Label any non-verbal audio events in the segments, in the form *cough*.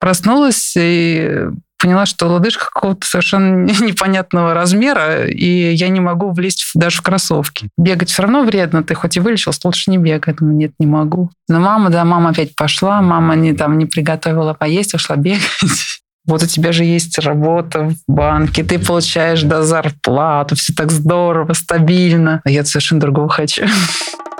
проснулась и поняла, что лодыжка какого-то совершенно *laughs* непонятного размера, и я не могу влезть даже в кроссовки. Бегать все равно вредно, ты хоть и вылечился, лучше не бегай. Думаю, нет, не могу. Но мама, да, мама опять пошла, мама не, там, не приготовила поесть, ушла бегать. *laughs* Вот у тебя же есть работа в банке, ты получаешь да, зарплату, все так здорово, стабильно. А я совершенно другого хочу. *laughs*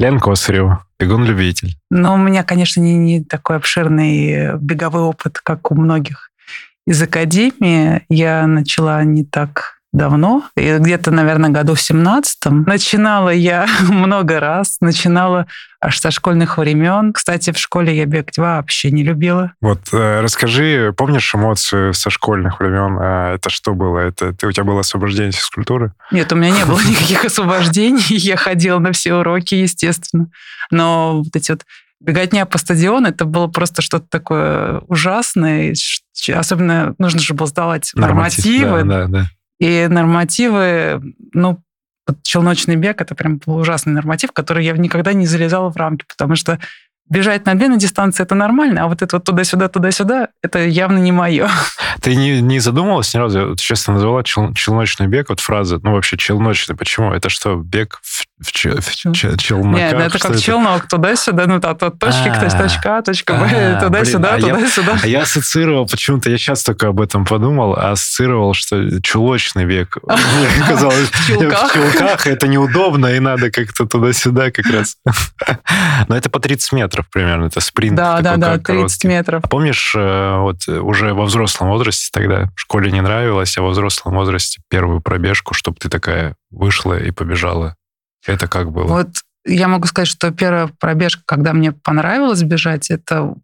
Лен Косарева, бегун-любитель. Но у меня, конечно, не, не такой обширный беговой опыт, как у многих из академии. Я начала не так давно, где-то, наверное, году в 17-м. Начинала я *laughs* много раз, начинала аж со школьных времен. Кстати, в школе я бегать вообще не любила. Вот э, расскажи, помнишь эмоцию со школьных времен? А это что было? Это ты, у тебя было освобождение физкультуры? Нет, у меня не было *laughs* никаких освобождений. Я ходила на все уроки, естественно. Но вот эти вот беготня по стадиону, это было просто что-то такое ужасное. Особенно нужно же было сдавать нормативы. Да, да, да. И нормативы, ну, челночный бег, это прям был ужасный норматив, который я никогда не залезала в рамки, потому что бежать на длинной дистанции это нормально, а вот это вот туда-сюда, туда-сюда, это явно не мое. *laughs* Ты не, не задумывалась ни разу? Ты назвала чел, челночный бег, вот фраза, ну вообще челночный, почему? Это что, бег в, в, в, в челноках? Нет, ну, это как это? челнок, туда-сюда, ну от, от точки а, к точка А, точка Б, а, туда-сюда, туда-сюда. А я ассоциировал, почему-то я сейчас только об этом подумал, а ассоциировал, что чулочный бег. *laughs* Мне казалось, в чулках это неудобно, и надо как-то туда-сюда как раз. *laughs* Но это по 30 метров метров примерно, это спринт. Да, да, да, 30 короткий. метров. А помнишь, э, вот уже во взрослом возрасте тогда в школе не нравилось, а во взрослом возрасте первую пробежку, чтобы ты такая вышла и побежала. Это как было? Вот я могу сказать, что первая пробежка, когда мне понравилось бежать, это,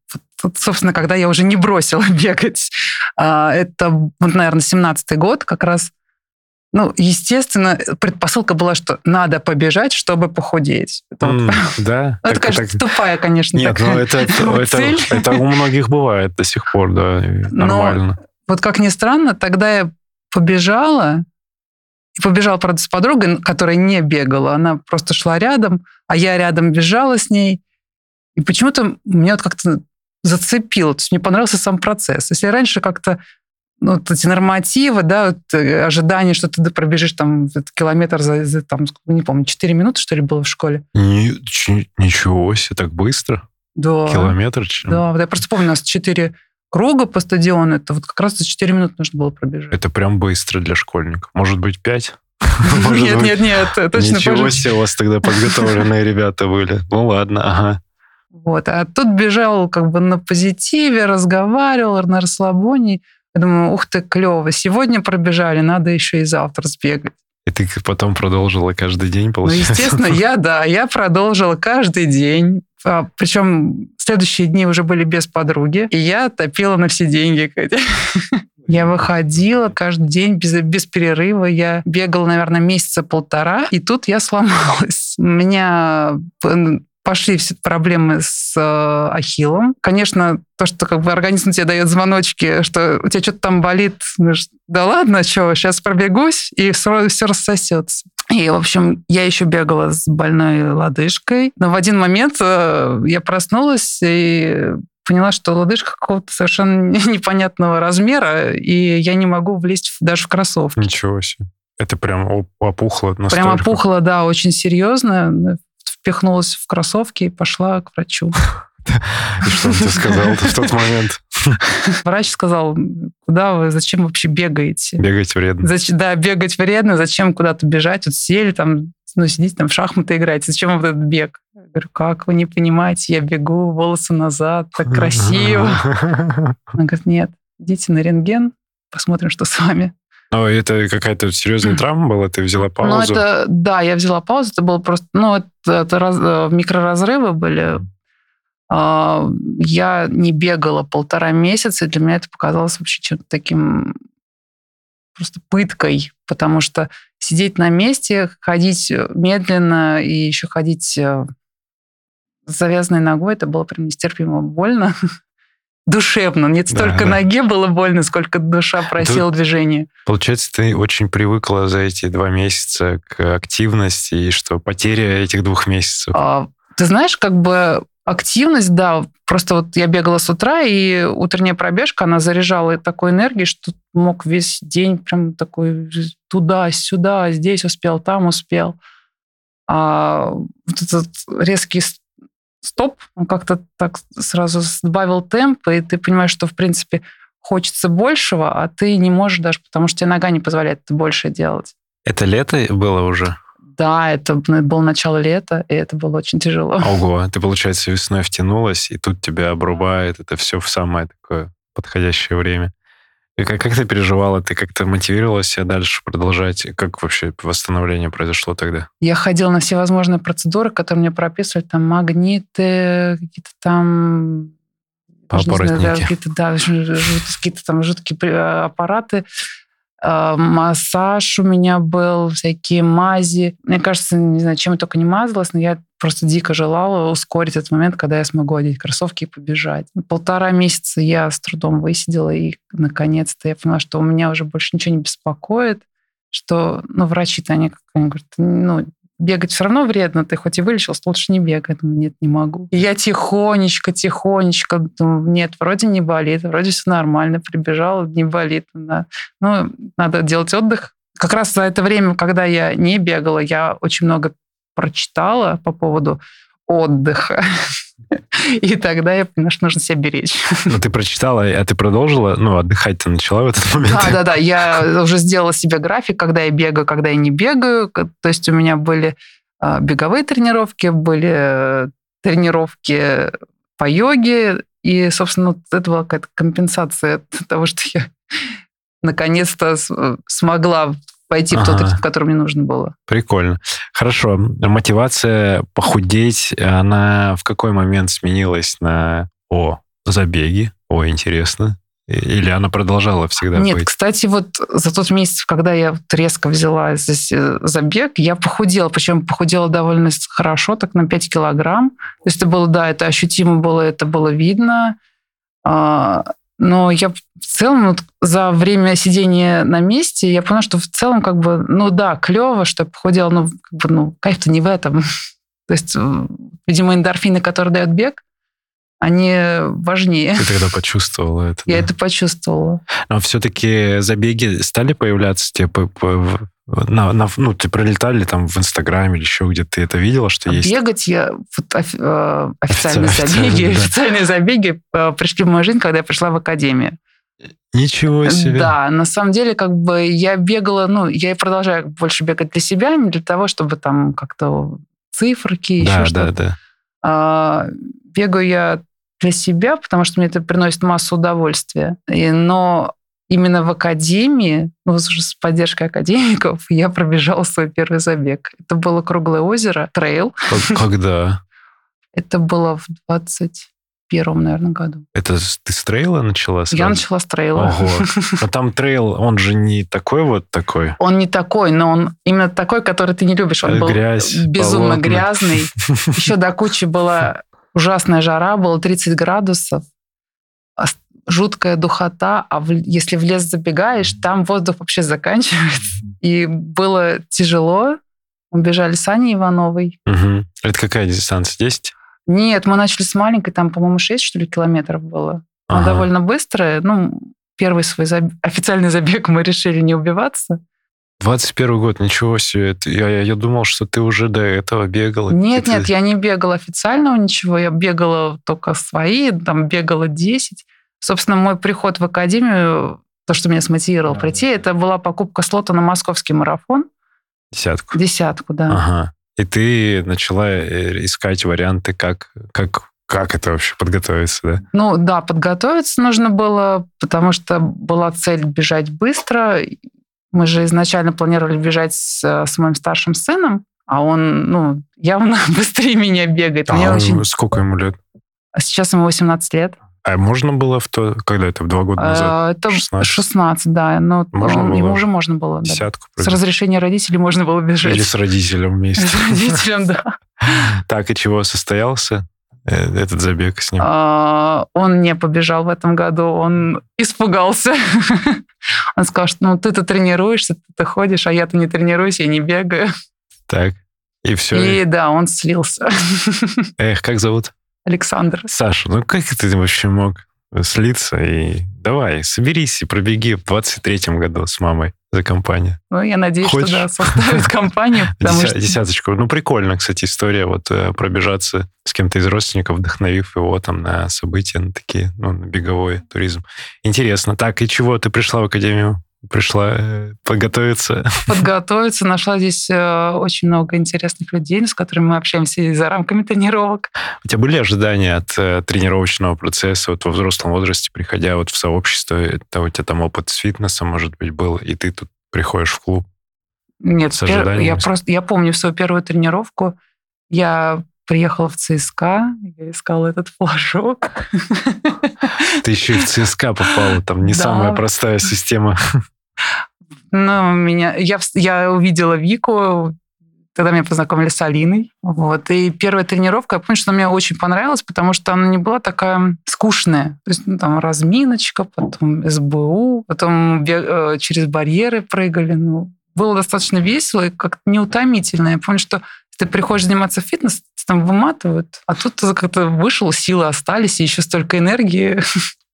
собственно, когда я уже не бросила *laughs* бегать. А, это, наверное, 17-й год, как раз ну, естественно, предпосылка была, что надо побежать, чтобы похудеть. Это mm, вот, *laughs* да? Это, кажется, так... тупая, конечно, Нет, такая ну это, *laughs* это, это, это у многих бывает до сих пор, да, нормально. Но, вот как ни странно, тогда я побежала, и побежала, правда, с подругой, которая не бегала, она просто шла рядом, а я рядом бежала с ней, и почему-то меня вот как-то зацепило, то есть мне понравился сам процесс. Если раньше как-то ну, вот эти нормативы, да, вот, э, ожидание, что ты пробежишь там километр за, за там, не помню, 4 минуты, что ли, было в школе? Ни, ничего себе, так быстро? Да. Километр? Да, я просто помню, у нас 4 круга по стадиону, это вот как раз за 4 минуты нужно было пробежать. Это прям быстро для школьников. Может быть, 5? *laughs* Нет, нет, нет, точно. Ничего себе, у вас тогда подготовленные *laughs* ребята были. Ну ладно, ага. Вот, а тут бежал как бы на позитиве, разговаривал на расслабоне. Я думаю, ух ты, клево. Сегодня пробежали, надо еще и завтра сбегать. И ты потом продолжила каждый день, получается? Ну, естественно, я, да, я продолжила каждый день. А, причем следующие дни уже были без подруги. И я топила на все деньги. *laughs* Я выходила каждый день без, без перерыва. Я бегала, наверное, месяца полтора. И тут я сломалась. У меня пошли все проблемы с э, ахиллом. Конечно, то, что как бы организм тебе дает звоночки, что у тебя что-то там болит, говоришь, да ладно, что, сейчас пробегусь, и все, все рассосется. И, в общем, я еще бегала с больной лодыжкой. Но в один момент э, я проснулась и поняла, что лодыжка какого-то совершенно *laughs* непонятного размера, и я не могу влезть даже в кроссовки. Ничего себе. Это прям опухло настолько? Прям опухло, да, очень серьезно впихнулась в кроссовки и пошла к врачу. И что тебе сказал в тот момент? Врач сказал, куда вы, зачем вообще бегаете? Бегать вредно. Зач, да, бегать вредно, зачем куда-то бежать? Вот сели там, ну, сидите там в шахматы играете, зачем вам этот бег? Я говорю, как вы не понимаете, я бегу, волосы назад, так красиво. *laughs* Она говорит, нет, идите на рентген, посмотрим, что с вами. Но это какая-то серьезная *clears throat* травма была? Ты взяла паузу? Ну, это, да, я взяла паузу. Это было просто... Ну, это, это раз, э, микроразрывы были. А, я не бегала полтора месяца, и для меня это показалось вообще чем-то таким просто пыткой, потому что сидеть на месте, ходить медленно и еще ходить э, с завязанной ногой, это было прям нестерпимо больно. *laughs* Душевно. Не столько да, ноге было больно, сколько душа просила Тут, движения. Получается, ты очень привыкла за эти два месяца к активности, и что потеря этих двух месяцев. А, ты знаешь, как бы активность, да, просто вот я бегала с утра, и утренняя пробежка, она заряжала такой энергией, что мог весь день прям такой туда-сюда, здесь успел, там успел. А вот этот резкий стоп, он как-то так сразу сбавил темп, и ты понимаешь, что, в принципе, хочется большего, а ты не можешь даже, потому что тебе нога не позволяет больше делать. Это лето было уже? Да, это было начало лета, и это было очень тяжело. Ого, ты, получается, весной втянулась, и тут тебя обрубает это все в самое такое подходящее время. Как, как ты переживала? Ты как-то мотивировала себя дальше продолжать? Как вообще восстановление произошло тогда? Я ходила на все возможные процедуры, которые мне прописывали, там магниты, какие-то там... Аппаратники. Какие-то, да, какие-то там жуткие аппараты. А, массаж у меня был, всякие мази. Мне кажется, не знаю, чем я только не мазалась, но я просто дико желала ускорить этот момент, когда я смогу одеть кроссовки и побежать. Полтора месяца я с трудом высидела, и наконец-то я поняла, что у меня уже больше ничего не беспокоит, что, ну, врачи-то, они, как они говорят, ну, бегать все равно вредно, ты хоть и вылечился, лучше не бегай. Думаю, нет, не могу. И я тихонечко, тихонечко, думаю, нет, вроде не болит, вроде все нормально, прибежала, не болит. Да. Ну, надо делать отдых. Как раз за это время, когда я не бегала, я очень много прочитала по поводу отдыха. *laughs* И тогда я поняла, что нужно себя беречь. Ну, ты прочитала, а ты продолжила? Ну, отдыхать ты начала в этот *laughs* момент? Да, да, да. Я уже сделала себе график, когда я бегаю, когда я не бегаю. То есть у меня были а, беговые тренировки, были э, тренировки по йоге. И, собственно, это была какая-то компенсация *laughs* того, что я наконец-то смогла пойти ага. в тот ритм, который мне нужно было. Прикольно. Хорошо. Мотивация похудеть, она в какой момент сменилась на «О, забеги, о, интересно». Или она продолжала всегда Нет, быть? кстати, вот за тот месяц, когда я вот резко взяла здесь э, забег, я похудела, причем похудела довольно хорошо, так на 5 килограмм. То есть это было, да, это ощутимо было, это было видно. А, но я в целом вот за время сидения на месте я поняла, что в целом как бы, ну да, клево, что я похудела, но как бы, ну, кайф-то не в этом. *laughs* То есть, э, видимо, эндорфины, которые дают бег, они важнее. Ты тогда почувствовала это? Я да? это почувствовала. Но все-таки забеги стали появляться тебе на, на, ну, ты пролетали там в Инстаграме или еще где ты это видела, что есть? Бегать я... Вот, э, официальные забеги, *laughs* да. официальные забеги э, пришли в мою жизнь, когда я пришла в академию. Ничего себе. Да, на самом деле, как бы я бегала, ну, я и продолжаю больше бегать для себя, не для того, чтобы там как-то циферки, да, еще да, что-то. Да, да. А, бегаю я для себя, потому что мне это приносит массу удовольствия. И, но именно в академии, ну, уже с поддержкой академиков, *laughs* я пробежала свой первый забег. Это было Круглое озеро, трейл. Когда? *laughs* Это было в 21 наверное, году. Это ты с трейла начала сразу? Я начала с трейла. Ого. *laughs* А там трейл, он же не такой вот такой? Он не такой, но он именно такой, который ты не любишь. Он был Грязь, безумно болотно. грязный. *laughs* Еще до кучи была ужасная жара, было 30 градусов жуткая духота, а в, если в лес забегаешь, там воздух вообще заканчивается. И было тяжело. Мы бежали с Аней Ивановой. Угу. Это какая дистанция? 10? Нет, мы начали с маленькой, там, по-моему, 6, что ли, километров было. Ага. довольно быстрая. Ну, первый свой заб... официальный забег мы решили не убиваться. 21 год, ничего себе. Я, я, я думал, что ты уже до этого бегала. Нет, нет, я не бегала официального ничего. Я бегала только свои, там бегала 10. Собственно, мой приход в академию, то, что меня смотивировало да, прийти, да. это была покупка слота на московский марафон. Десятку? Десятку, да. Ага. И ты начала э, искать варианты, как, как, как это вообще подготовиться, да? Ну да, подготовиться нужно было, потому что была цель бежать быстро. Мы же изначально планировали бежать с, с моим старшим сыном, а он, ну, явно *laughs* быстрее меня бегает. А Мне очень... сколько ему лет? Сейчас ему 18 лет. А можно было в то, когда это, в два года назад? А, это 16, 16 да. Но можно он, было ему уже можно было. Десятку. Да. С разрешения родителей можно было бежать. Или с родителем вместе. С родителем, да. *laughs* Так, и чего состоялся? Э, этот забег с ним? А, он не побежал в этом году, он испугался. *laughs* Он сказал, что ну ты-то тренируешься, ты ходишь, а я-то не тренируюсь, я не бегаю. Так, и все. И да, он слился. *laughs* Эх, как зовут? Александр. Саша, ну как ты вообще мог слиться и давай, соберись и пробеги в 23-м году с мамой за компанию. Ну, я надеюсь, Хочешь? что да, составит компанию. *laughs* Деся- что... Десяточку. Ну, прикольно, кстати, история, вот э, пробежаться с кем-то из родственников, вдохновив его там на события, на такие, ну, на беговой туризм. Интересно. Так, и чего ты пришла в Академию пришла э, подготовиться? *laughs* Подготовиться. Нашла здесь э, очень много интересных людей, с которыми мы общаемся и за рамками тренировок. У тебя были ожидания от э, тренировочного процесса вот во взрослом возрасте, приходя вот в сообщество? Это у тебя там опыт с фитнесом, может быть, был, и ты тут приходишь в клуб? Нет, с пер... я просто я помню свою первую тренировку. Я приехала в ЦСКА, я искала этот флажок. Ты еще и в ЦСКА попала, там не да. самая простая система. Ну, меня, я, я увидела Вику, тогда меня познакомили с Алиной. Вот. И первая тренировка, я помню, что мне очень понравилась, потому что она не была такая скучная. То есть ну, там разминочка, потом СБУ, потом э, через барьеры прыгали. Ну, было достаточно весело и как-то неутомительно. Я помню, что ты приходишь заниматься фитнес, там выматывают, а тут как-то вышел, силы остались, и еще столько энергии.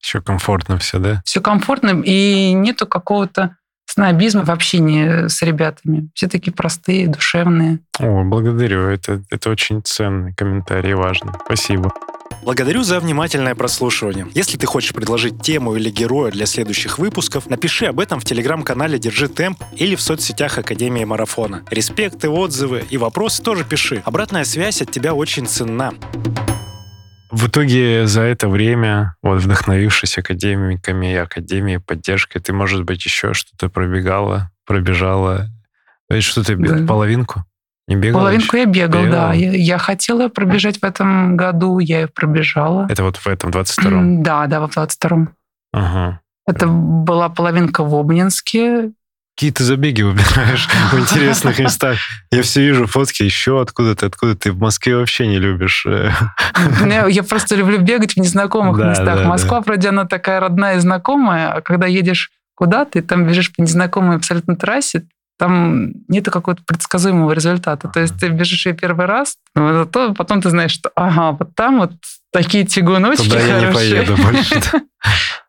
Все комфортно все, да? Все комфортно, и нету какого-то снобизма в общении с ребятами. Все такие простые, душевные. О, благодарю. Это, это очень ценный комментарий, важный. Спасибо. Благодарю за внимательное прослушивание. Если ты хочешь предложить тему или героя для следующих выпусков, напиши об этом в телеграм-канале «Держи темп» или в соцсетях Академии Марафона. Респекты, отзывы и вопросы тоже пиши. Обратная связь от тебя очень ценна. В итоге за это время, вот вдохновившись академиками и академией, поддержкой, ты, может быть, еще что-то пробегала, пробежала, что ты, да. половинку? Не бегала Половинку еще? я бегал, бегала. да. Я, я хотела пробежать в этом году, я ее пробежала. Это вот в этом 22-м? Да, да, в 22-м. Ага. Это была половинка в Обнинске. Какие ты забеги выбираешь *laughs* в интересных местах? Я все вижу фотки еще откуда-то, откуда ты в Москве вообще не любишь. Я просто люблю бегать в незнакомых местах. Москва, вроде, она такая родная и знакомая, а когда едешь куда-то, и там бежишь по незнакомой абсолютно трассе, там нет какого-то предсказуемого результата. То есть ты бежишь ее первый раз, но зато потом ты знаешь, что ага, вот там вот такие тягуночки Туда хорошие. я не поеду больше. *laughs*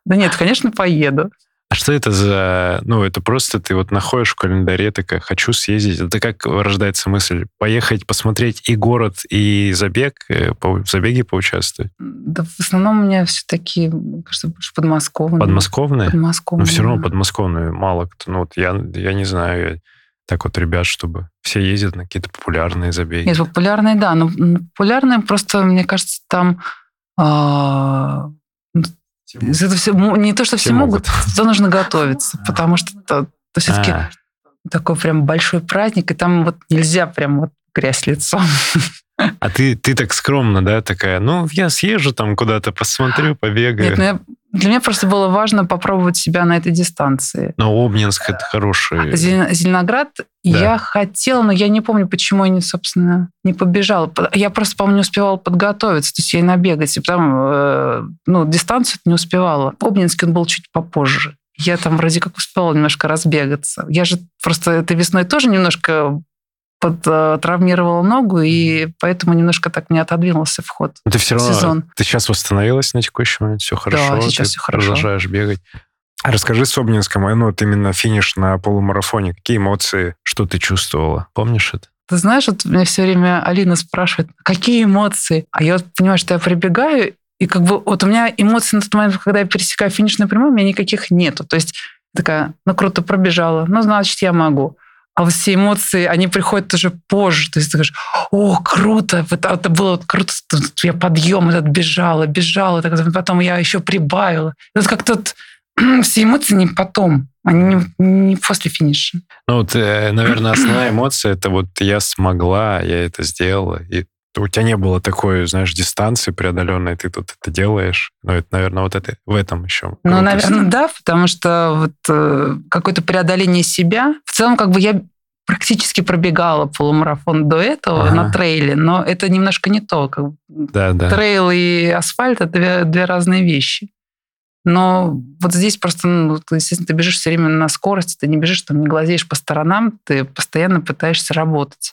Да нет, конечно, поеду. А что это за... Ну, это просто ты вот находишь в календаре, такая, хочу съездить. Это как рождается мысль? Поехать посмотреть и город, и забег, э, в забеге поучаствовать? Да, в основном у меня все такие, кажется, больше подмосковные. Подмосковные? Подмосковные. Но все равно подмосковные мало кто. Ну, вот я, я не знаю, так вот ребят, чтобы все ездят на какие-то популярные забеги. Нет, популярные, да. Но популярные просто, мне кажется, там... А, это все, не то, что все, все могут, то нужно готовиться, потому что то, то все-таки а. такой прям большой праздник, и там вот нельзя прям вот грязь лицом. А ты, ты так скромно, да, такая, ну, я съезжу там куда-то, посмотрю, побегаю. Нет, ну я, для меня просто было важно попробовать себя на этой дистанции. Но Обнинск это хороший. А Зеленоград да. я хотела, но я не помню, почему я, не, собственно, не побежала. Я просто, по-моему, не успевала подготовиться, то есть я и набегать, и потом, э, ну, дистанцию не успевала. Обнинск он был чуть попозже. Я там вроде как успевала немножко разбегаться. Я же просто этой весной тоже немножко травмировала ногу, и поэтому немножко так не отодвинулся вход Но ты все равно, сезон. Ты сейчас восстановилась на текущий момент, все хорошо? Да, сейчас все хорошо. продолжаешь бегать. А расскажи с Обнинском, ну вот именно финиш на полумарафоне, какие эмоции, что ты чувствовала? Помнишь это? Ты знаешь, вот меня все время Алина спрашивает, какие эмоции? А я вот понимаю, что я прибегаю, и как бы вот у меня эмоций на тот момент, когда я пересекаю финишную прямую, у меня никаких нету. То есть такая, ну круто пробежала, ну значит я могу а вот все эмоции, они приходят уже позже. То есть ты говоришь, о, круто, это, это было вот круто, я подъем этот бежала, бежала, так, потом я еще прибавила. Это как-то *clears throat* все эмоции не потом, они не, не после финиша. Ну вот, э, наверное, основная эмоция это вот я смогла, я это сделала, и у тебя не было такой, знаешь, дистанции преодоленной, ты тут это делаешь. Ну, это, наверное, вот это в этом еще. Ну, наверное, да, потому что вот э, какое-то преодоление себя. В целом, как бы я практически пробегала полумарафон до этого ага. на трейле, но это немножко не то. Как да, да. Трейл и асфальт это две, две разные вещи. Но вот здесь просто, ну, естественно, ты бежишь все время на скорости, ты не бежишь, там, не глазеешь по сторонам, ты постоянно пытаешься работать,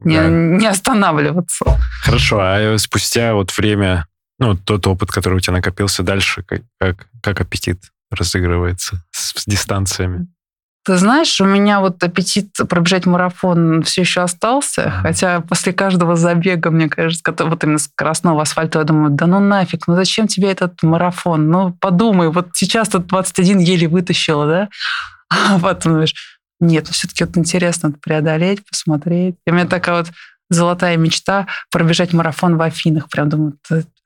не, да. не останавливаться. Хорошо, а спустя вот время, ну, тот опыт, который у тебя накопился дальше, как, как, как аппетит разыгрывается с, с дистанциями? Ты знаешь, у меня вот аппетит пробежать марафон все еще остался, хотя после каждого забега, мне кажется, вот именно скоростного асфальта, я думаю, да ну нафиг, ну зачем тебе этот марафон? Ну подумай, вот сейчас тут 21 еле вытащила, да? *laughs* А потом думаешь, нет, все-таки вот интересно преодолеть, посмотреть. И у меня такая вот золотая мечта пробежать марафон в Афинах. Прям думаю,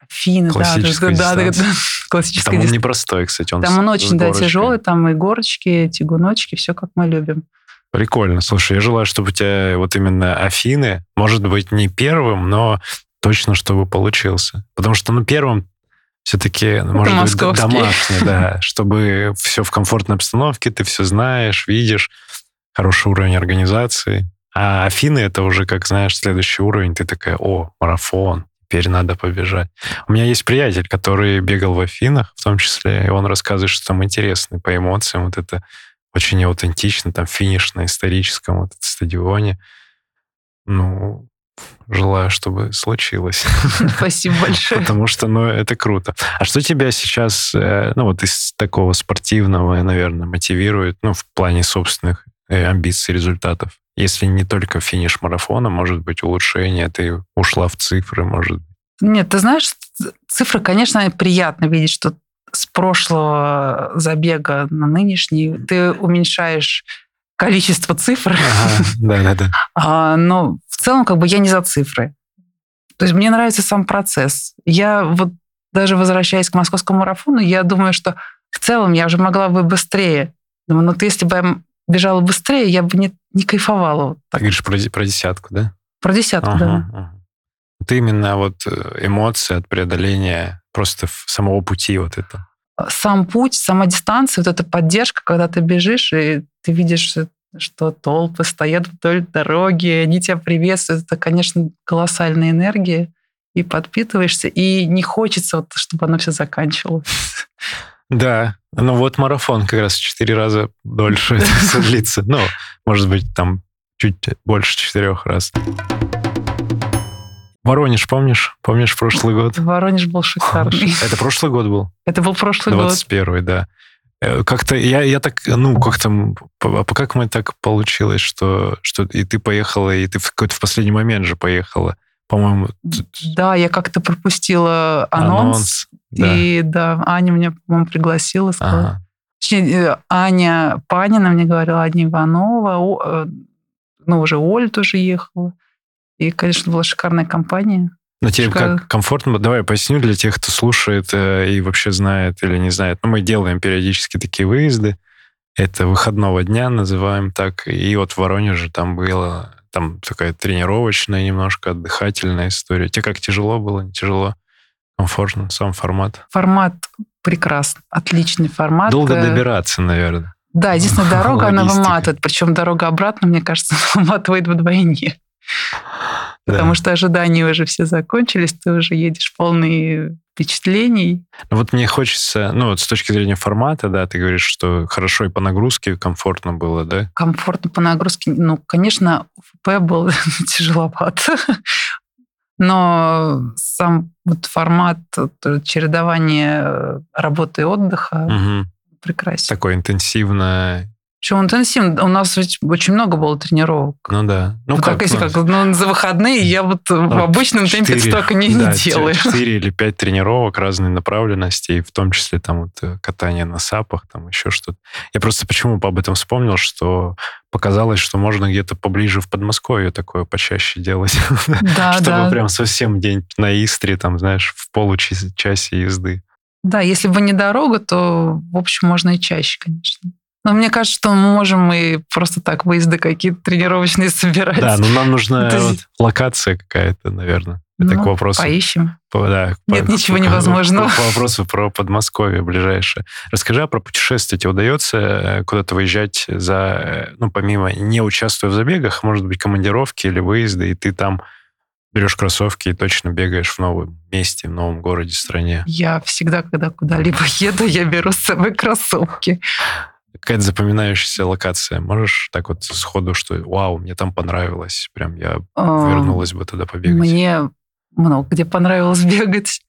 Афины, да, да, да, да, *laughs* классическая Там он непростой, кстати. Он там он очень, да, тяжелый, там и горочки, тягуночки, все как мы любим. Прикольно. Слушай, я желаю, чтобы у тебя вот именно Афины, может быть, не первым, но точно, чтобы получился. Потому что, ну, первым все-таки, ну, может быть, домашний, да, *laughs* чтобы все в комфортной обстановке, ты все знаешь, видишь, хороший уровень организации. А Афины это уже, как знаешь, следующий уровень. Ты такая, о, марафон, теперь надо побежать. У меня есть приятель, который бегал в Афинах, в том числе, и он рассказывает, что там интересно по эмоциям. Вот это очень аутентично, там финиш на историческом вот стадионе. Ну, желаю, чтобы случилось. *laughs* Спасибо большое. Потому что, ну, это круто. А что тебя сейчас, э, ну, вот из такого спортивного, наверное, мотивирует, ну, в плане собственных амбиций, результатов? Если не только финиш марафона, может быть, улучшение, ты ушла в цифры, может быть. Нет, ты знаешь, цифры, конечно, приятно видеть, что с прошлого забега на нынешний ты уменьшаешь количество цифр. да, да, да. А, но в целом, как бы я не за цифры. То есть мне нравится сам процесс. Я вот даже возвращаясь к московскому марафону, я думаю, что в целом я уже могла бы быстрее. Думаю, ну, ты, если бы я бежала быстрее, я бы не, не кайфовала. Вот так. Ты говоришь про, про десятку, да? Про десятку, ага, да. Ага. Вот именно вот э, эмоции от преодоления просто самого пути вот это. Сам путь, сама дистанция, вот эта поддержка, когда ты бежишь, и ты видишь, что толпы стоят вдоль дороги, они тебя приветствуют. Это, конечно, колоссальная энергия. И подпитываешься, и не хочется, вот, чтобы оно все заканчивалось. Да, ну вот марафон как раз в четыре раза дольше *laughs* длится. Ну, может быть, там чуть больше четырех раз. Воронеж, помнишь? Помнишь прошлый год? Воронеж был шикарный. Это прошлый год был? Это был прошлый 21 год. 21 да. Э, как-то я, я так, ну, как-то, как мы так получилось, что, что и ты поехала, и ты в какой-то в последний момент же поехала по-моему... Да, я как-то пропустила анонс. анонс и да. да, Аня меня, по-моему, пригласила. Сказала. Ага. Точнее, э, Аня Панина мне говорила, Аня Иванова, э, ну, уже Оль тоже ехала. И, конечно, была шикарная компания. Но тебе Шикар... как комфортно? Давай поясню для тех, кто слушает э, и вообще знает или не знает. Ну, мы делаем периодически такие выезды. Это выходного дня, называем так. И вот в Воронеже там было там такая тренировочная, немножко отдыхательная история. Тебе как тяжело было, не тяжело? Комфортно, сам формат? Формат прекрасный, отличный формат. Долго э, добираться, наверное. Да, единственная *laughs* дорога, она выматывает. Причем дорога обратно, мне кажется, *laughs* выматывает вдвойне. Потому что ожидания уже все закончились, ты уже едешь полный впечатлений. Ну, вот мне хочется, ну вот с точки зрения формата, да, ты говоришь, что хорошо и по нагрузке комфортно было, да? Комфортно по нагрузке. Ну, конечно, ФП был *laughs* тяжеловат. Но сам вот формат чередования работы и отдыха угу. прекрасен. Такое интенсивное почему интенсивно? У нас ведь очень много было тренировок. Ну да. Ну, вот как, так, если ну, как ну, за выходные *laughs* я вот ну, в обычном 4, темпе столько не, *laughs* да, не делаю. Четыре или пять тренировок разной направленности, в том числе там вот э, катание на сапах, там еще что-то. Я просто почему об этом вспомнил, что показалось, что можно где-то поближе в Подмосковье такое почаще делать. *laughs* Да, Чтобы да. прям совсем день на Истре, там, знаешь, в получасе езды. Да, если бы не дорога, то, в общем, можно и чаще, конечно. Но мне кажется, что мы можем и просто так выезды какие-то тренировочные *laughs* собирать. Да, но нам нужна вот локация какая-то, наверное. Это ну, к вопросу... Поищем. По, да, Нет по, ничего по, невозможного. По, по вопросу про Подмосковье ближайшее. Расскажи, а про путешествия тебе удается э, куда-то выезжать за, э, ну, помимо, не участвуя в забегах, может быть, командировки или выезды, и ты там берешь кроссовки и точно бегаешь в новом месте, в новом городе, стране? Я всегда, когда куда-либо еду, я беру с собой кроссовки. Какая-то запоминающаяся локация. Можешь так вот сходу, что вау, мне там понравилось, прям я вернулась бы туда побегать? Мне много где понравилось *laughs* бегать.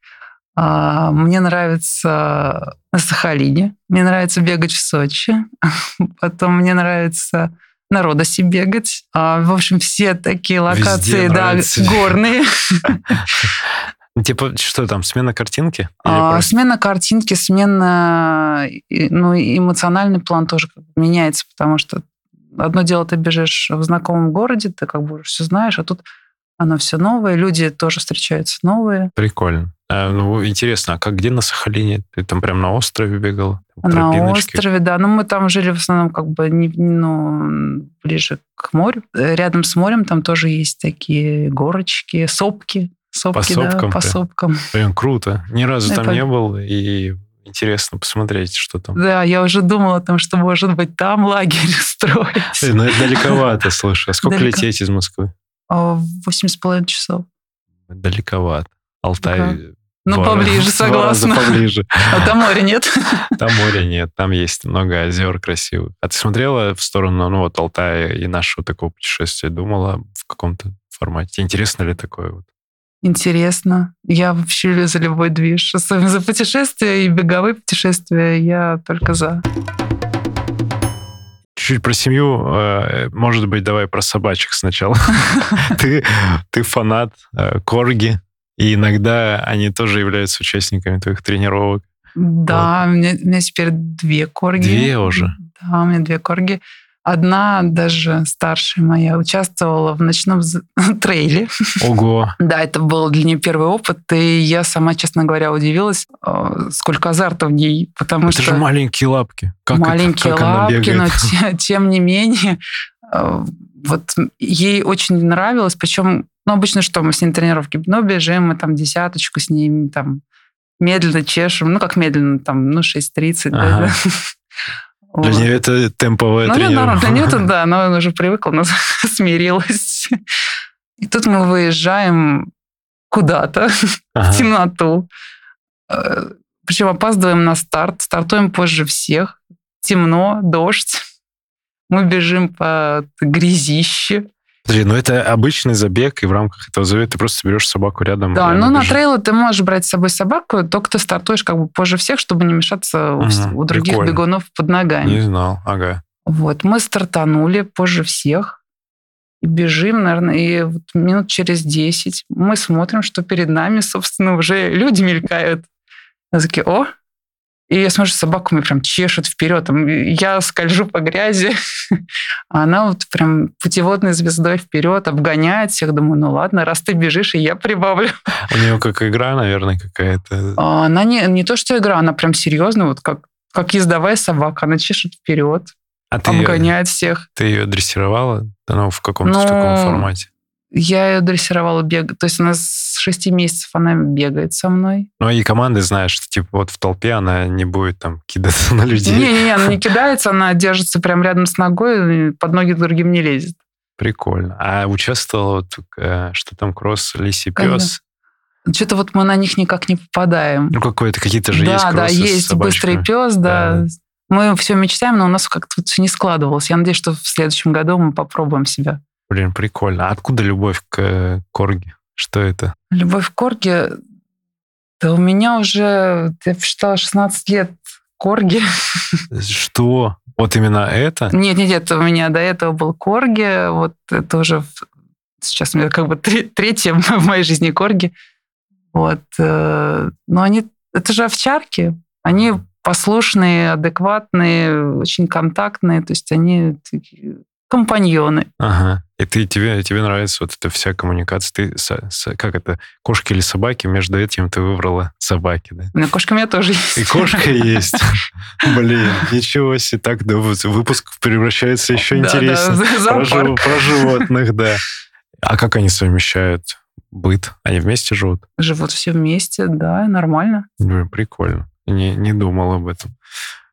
А, мне нравится на Сахалине, мне нравится бегать в Сочи, *laughs* потом мне нравится на Родосе бегать. А, в общем, все такие локации, да, горные. *laughs* Типа, что там, смена картинки? А, смена картинки, смена, ну, эмоциональный план тоже как бы меняется, потому что одно дело, ты бежишь в знакомом городе, ты как бы все знаешь, а тут оно все новое, люди тоже встречаются новые. Прикольно. А, ну, интересно, а как где на Сахалине? Ты там прям на острове бегал? На острове, да. Ну, мы там жили в основном как бы не, ну, ближе к морю. Рядом с морем там тоже есть такие горочки, сопки. Сопки, по сопкам? Да, по сопкам. Прям круто. Ни разу Это... там не был, и интересно посмотреть, что там. Да, я уже думала о том, что, может быть, там лагерь *laughs* строить. Ну, это далековато, слушай. А сколько Далеко. лететь из Москвы? А, восемь с половиной часов. Далековато. Алтай... Да. Ну, два, поближе, *laughs* согласна. поближе. А там моря нет? *laughs* Там моря нет, там есть много озер красивых. А ты смотрела в сторону, ну, вот Алтая и нашего такого путешествия? Думала в каком-то формате? Интересно ли такое вот? Интересно. Я вообще за любой движ. Особенно за путешествия и беговые путешествия я только за. Чуть-чуть про семью. Э, может быть, давай про собачек сначала. *laughs* Ты, ты фанат э, корги, и иногда они тоже являются участниками твоих тренировок. Да, вот. у, меня, у меня теперь две корги. Две уже? Да, у меня две корги. Одна, даже старшая моя, участвовала в ночном *laughs* трейле. Ого! *laughs* Да, это был для нее первый опыт, и я сама, честно говоря, удивилась, э, сколько азарта в ней, потому это что... же маленькие лапки. Как маленькие это, как лапки, но тем, *laughs* тем не менее, э, вот ей очень нравилось, причем, ну, обычно что, мы с ней на тренировке, ну, бежим, мы там десяточку с ней там медленно чешем, ну, как медленно, там, ну, 6.30, ага. да, для нее это темповая ну, тренировка. Для нее это, *laughs* да, но она уже привыкла, она *laughs* смирилась. И тут мы выезжаем куда-то, *laughs* ага. в темноту. Э, Причем опаздываем на старт, стартуем позже всех. Темно, дождь. Мы бежим по грязище. Подожди, ну это обычный забег, и в рамках этого забега ты просто берешь собаку рядом. Да, ну на трейлы ты можешь брать с собой собаку, только ты стартуешь как бы позже всех, чтобы не мешаться угу, у, у других прикольно. бегунов под ногами. Не знал, ага. Вот, мы стартанули позже всех, и бежим, наверное, и вот минут через 10 мы смотрим, что перед нами, собственно, уже люди мелькают. Я такие, о, и я смотрю, собаку мне прям чешет вперед. Я скольжу по грязи, а *laughs* она вот прям путеводной звездой вперед обгоняет всех. Думаю, ну ладно, раз ты бежишь, и я прибавлю. У нее как игра, наверное, какая-то. А, она не, не то, что игра, она прям серьезно, вот как, как ездовая собака, она чешет вперед, а обгоняет ее, всех. Ты ее дрессировала? Ну, в каком-то ну, таком формате? Я ее дрессировала бег. То есть она с 6 месяцев она бегает со мной. Ну и команды знают, что типа вот в толпе она не будет там кидаться *laughs* на людей. Не-не-не, она не *laughs* кидается, она держится прям рядом с ногой, под ноги другим не лезет. Прикольно. А участвовала вот, э, что там, кросс, лиси, пес? Что-то вот мы на них никак не попадаем. Ну, какой-то, какие-то же да, есть Да, да, есть быстрый пес, да. да. Мы все мечтаем, но у нас как-то все не складывалось. Я надеюсь, что в следующем году мы попробуем себя. Блин, прикольно. А откуда любовь к э, корге? Что это? Любовь к корге? Да у меня уже, я считала, 16 лет корги. Что? Вот именно это? Нет, нет, нет, у меня до этого был корги. Вот это уже сейчас у меня как бы третье *laughs* в моей жизни корги. Вот. Э, но они, это же овчарки. Они послушные, адекватные, очень контактные. То есть они компаньоны. Ага. И ты, тебе, тебе нравится вот эта вся коммуникация. Ты, с, с, как это, кошки или собаки? Между этим ты выбрала собаки, да? Ну, кошка у меня тоже есть. И кошка *laughs* есть. Блин, ничего себе. Так, да, выпуск превращается еще интереснее. Про животных, да. А как они совмещают быт? Они вместе живут? Живут все вместе, да, нормально. Прикольно. Не, не думал об этом.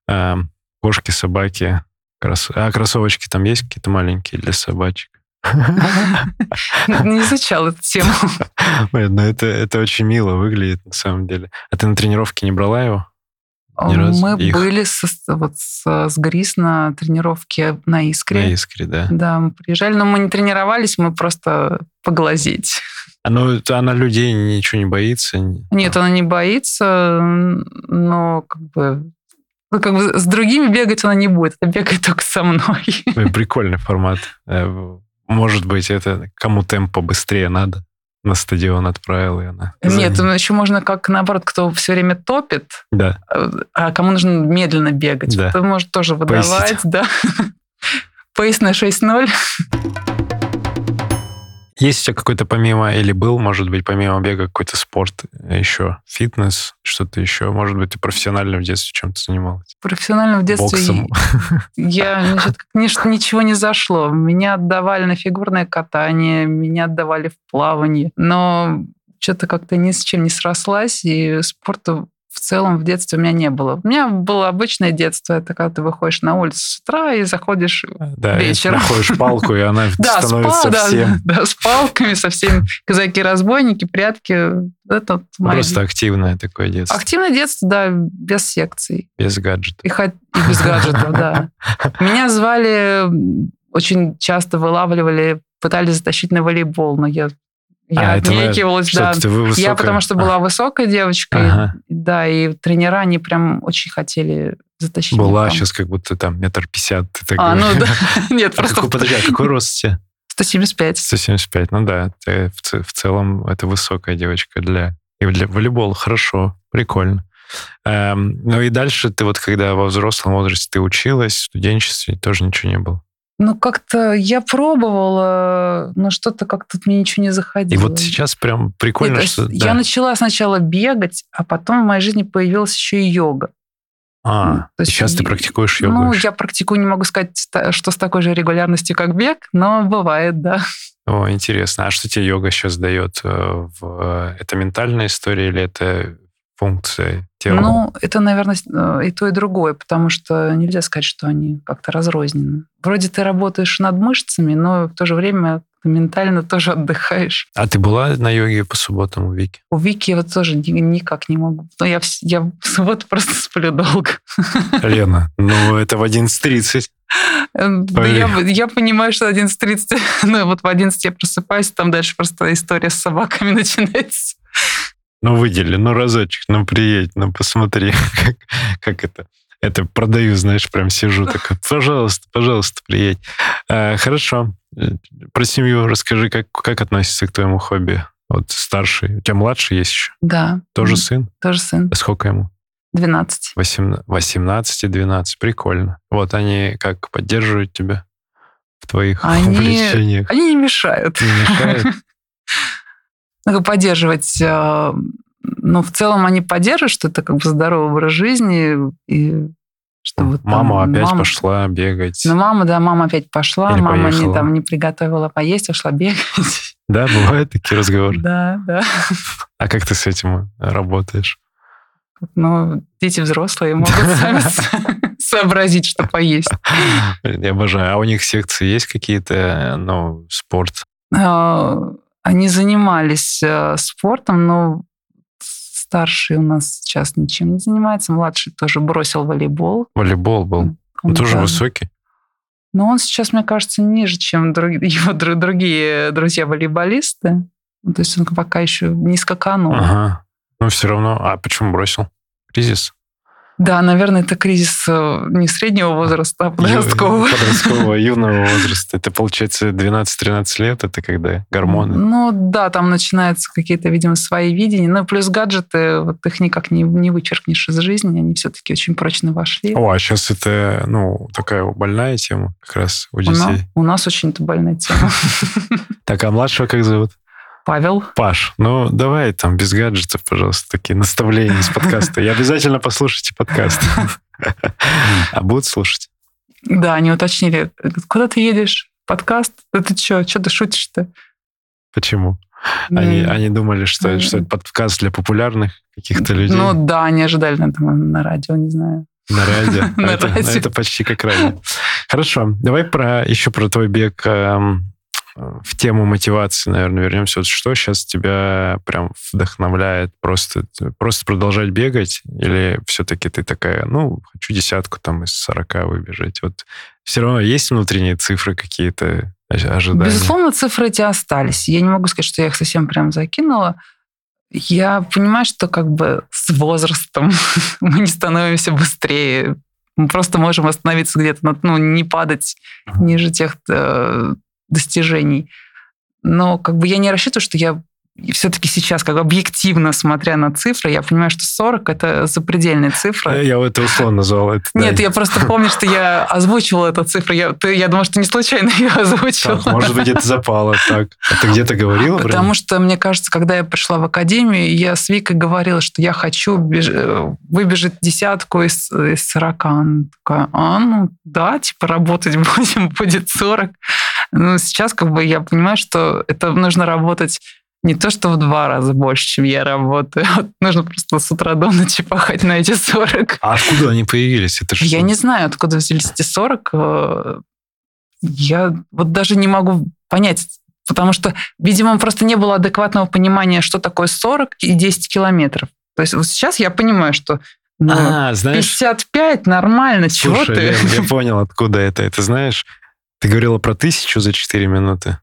А, кошки, собаки, крос... а кроссовочки там есть какие-то маленькие для собачек? Не изучал эту тему. Но это, это очень мило выглядит на самом деле. А ты на тренировке не брала его? Ни разу? Мы Их? были со- вот с, с Грис на тренировке на Искре. На искре, да. Да, мы приезжали, но мы не тренировались, мы просто поглазеть. А ну, она людей ничего не боится? не- Нет, она не боится, но как бы, ну, как бы с другими бегать она не будет, она бегает только со мной. Ой, Прикольный формат. Э, Может быть, это кому темпо быстрее надо. На стадион отправил, и она... за Нет, ним. ну, еще можно как наоборот, кто все время топит, Да. а кому нужно медленно бегать. Да. Кто может тоже Поясить. выдавать, да. Пояс на 6-0. Есть у тебя какой-то помимо, или был, может быть, помимо бега какой-то спорт еще? Фитнес, что-то еще? Может быть, ты профессионально в детстве чем-то занималась? Профессионально в детстве Боксом? я значит, нич- ничего не зашло. Меня отдавали на фигурное катание, меня отдавали в плавание, но что-то как-то ни с чем не срослась, и спорта в целом в детстве у меня не было. У меня было обычное детство, это когда ты выходишь на улицу с утра и заходишь Да, и Вечером. находишь палку, и она *laughs* да, становится да, всем. *laughs* да, с палками, со всеми казаки-разбойники, прятки. Это моё Просто активное такое детство, Активное детство, да, без секций. без гаджетов. И, и без гаджетов, да. *laughs* Меня звали, очень часто вылавливали, пытались затащить на волейбол, но я, я А, это, отнекивалась, да. Что-то ты вы- Я высокая. потому что была высокой девочкой, Ага. да, и тренера, они прям очень хотели затащить. меня Была там. сейчас как будто там метр пятьдесят. А, ну говоришь. да. *laughs* *laughs* Нет, А просто какой, подожди, а какой рост у тебя? 175. 175, ну да, ты в, в целом это высокая девочка для, и для волейбола. Хорошо, прикольно. Эм, ну и дальше ты вот когда во взрослом возрасте ты училась, в студенчестве, тоже ничего не было. Ну, как-то я пробовала, но что-то как-то мне ничего не И заходило. вот сейчас прям прикольно, Нет, то что... Я да. начала сначала бегать, а потом в моей жизни появилась еще и йога. А, то есть сейчас ты и- практикуешь йогу. Ну, я практикую, не могу сказать, что с такой же регулярностью, как бег, но бывает, да. О, интересно. А что тебе йога сейчас дает? э, В... Это ментальная история или это функция тела? Ну, это, наверное, э, и то, и другое, потому что нельзя сказать, что они как-то разрознены. Вроде ты работаешь над мышцами, но в то же время ментально тоже *laughs* отдыхаешь. А ты была на йоге по субботам у Вики? У Вики я вот тоже ни- никак не могу. Но я, я в субботу *laughs* просто сплю долго. *laughs* Лена, ну это в 11.30. Эм, Да я, я понимаю, что 11.30, ну вот в 11 я просыпаюсь, там дальше просто история с собаками начинается. Ну, выдели, ну, разочек, ну, приедь, ну, посмотри, *laughs* как, как это. Это продаю, знаешь, прям сижу такой, *laughs* пожалуйста, пожалуйста, приедь. А, хорошо. Э, Про семью расскажи, как, как относится к твоему хобби? Вот старший. У тебя младший есть еще? Да. Тоже м, сын? Тоже сын. А Сколько ему? 12. 18 и 12. Прикольно. Вот они как поддерживают тебя в твоих Они- *laughs* увлечениях? Они не мешают. Не мешают? Ну, поддерживать. э, Но в целом они поддерживают, что это как бы здоровый образ жизни. И что вот там Мама опять мама- пошла бегать. Ну, мама, да, мама опять пошла, Или мама не, там не приготовила поесть, ушла бегать. Да, бывают такие разговоры. Да, да. А как ты с этим работаешь? Ну, дети взрослые могут *laughs* сами сообразить, что поесть. Я обожаю. А у них секции есть какие-то, ну, спорт? Они занимались э, спортом, но старший у нас сейчас ничем не занимается, младший тоже бросил волейбол. Волейбол был. Он Он, тоже да. высокий? Но он сейчас, мне кажется, ниже, чем друг- *laughs* его дру- другие друзья-волейболисты. Ну, То есть он пока еще не скаканул. Ага. Ну, все равно. А почему бросил? Кризис? Да, наверное, это кризис э, не среднего возраста, а подросткового. Ю- Подросткового, *laughs* юного возраста. Это, получается, 12-13 лет, это когда гормоны. Ну да, там начинаются какие-то, видимо, свои видения. Ну, плюс гаджеты, вот их никак не, не вычеркнешь из жизни, они все-таки очень прочно вошли. О, а сейчас это, ну, такая больная тема как раз у У, на- детей. у нас очень это больная тема. *laughs* Так, а младшего как зовут? Павел, Паш, ну давай там без гаджетов, пожалуйста, такие наставления из подкаста. Я обязательно послушайте подкаст. А будут слушать? да, они уточнили, куда ты едешь? Подкаст? Да ты что, что ты шутишь-то? Почему? Они, mm. они думали, что, mm. что это подкаст для популярных каких-то людей. Ну да, они ожидали на, на радио, не знаю. На радио. *laughs* На это, радио. это почти как радио. Хорошо, давай про еще про твой бег эм, в тему мотивации, наверное, вернемся. Вот что сейчас тебя прям вдохновляет? Просто, просто продолжать бегать? Или все-таки ты такая, ну, хочу десятку там из 40 выбежать? Вот все равно есть внутренние цифры какие-то, ожидания? Безусловно, цифры эти остались. Я не могу сказать, что я их совсем прям закинула. Я понимаю, что как бы с возрастом *laughs* мы не становимся быстрее. Мы просто можем остановиться где-то, ну, не падать ниже тех э, достижений. Но как бы я не рассчитываю, что я все-таки сейчас, как объективно смотря на цифры, я понимаю, что 40 это запредельная цифра. Я это условно назвал. Это, Нет, да. я просто помню, что я озвучивала эту цифру. Я, ты, я думаю, что не случайно ее озвучила. Так, может быть, это запало так. А ты где-то говорила? Потому прям? что, мне кажется, когда я пришла в академию, я с Викой говорила, что я хочу беж... выбежать десятку из, из 40. Она такая, а, ну да, типа работать *laughs* будем, будет 40. Ну, сейчас как бы я понимаю, что это нужно работать не то, что в два раза больше, чем я работаю. *laughs* Вот нужно просто с утра до ночи пахать на эти 40. А откуда они появились? Это я не знаю, откуда взялись эти 40. Э, я вот даже не могу понять, потому что, видимо, просто не было адекватного понимания, что такое 40 и 10 километров. То есть вот сейчас я понимаю, что ну, а, знаешь, 55 нормально, слушай, чего ты? Я, я *laughs* понял, откуда это. Это знаешь, ты говорила про тысячу за 4 минуты.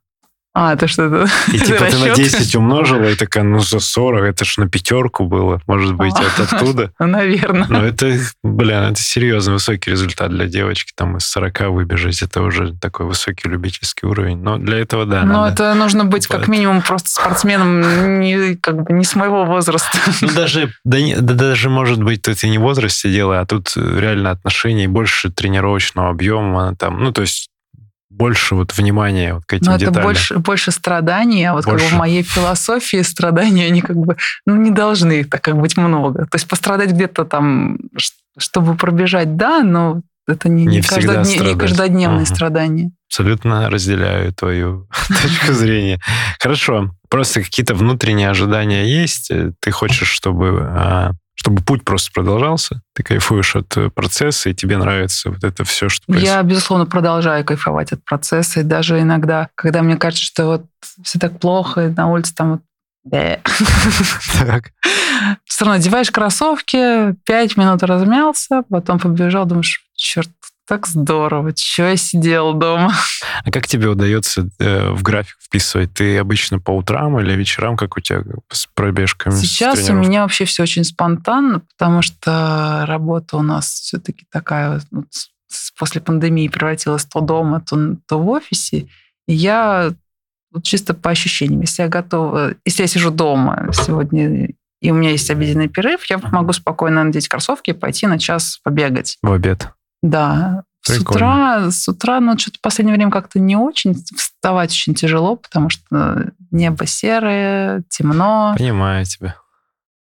А, это что-то? И *laughs* типа ты на 10 умножила, и такая, ну за 40, это ж на пятерку было. Может быть, это *laughs* оттуда? Наверное. Но это, блин, это серьезно высокий результат для девочки. Там из 40 выбежать, это уже такой высокий любительский уровень. Но для этого, да, Но это нужно быть как минимум просто спортсменом не, как бы, не с моего возраста. *laughs* Ну, даже, да, да, даже, может быть, тут и не в возрасте дело, а тут реально отношения и больше тренировочного объема. Там, ну, то есть больше вот внимания вот к этим Но деталям. это больше, больше страданий, а вот больше. как бы в моей философии страдания, они как бы, ну, не должны их так как быть много. То есть пострадать где-то там, чтобы пробежать, да, но это не, не, не, каждодне, не каждодневные угу. страдания. Абсолютно разделяю твою *laughs* точку зрения. Хорошо. Просто какие-то внутренние ожидания есть. Ты хочешь, чтобы а, чтобы путь просто продолжался, ты кайфуешь от э, процесса, и тебе нравится вот это все, что происходит. Я, безусловно, продолжаю кайфовать от процесса, и даже иногда, когда мне кажется, что вот все так плохо, и на улице там вот так. Все равно одеваешь кроссовки, пять минут размялся, потом побежал, думаешь, черт, так здорово. Чего я сидел дома? А как тебе удается э, в график вписывать? Ты обычно по утрам или вечерам, как у тебя с пробежками? Сейчас с у меня вообще все очень спонтанно, потому что работа у нас все-таки такая вот, после пандемии превратилась то дома, то, то в офисе. И я вот чисто по ощущениям, если я готова, если я сижу дома сегодня и у меня есть обеденный перерыв, я могу спокойно надеть кроссовки и пойти на час побегать. В обед. Да. Прикольно. С утра, с утра, ну, что-то в последнее время как-то не очень. Вставать очень тяжело, потому что небо серое, темно. Понимаю тебя.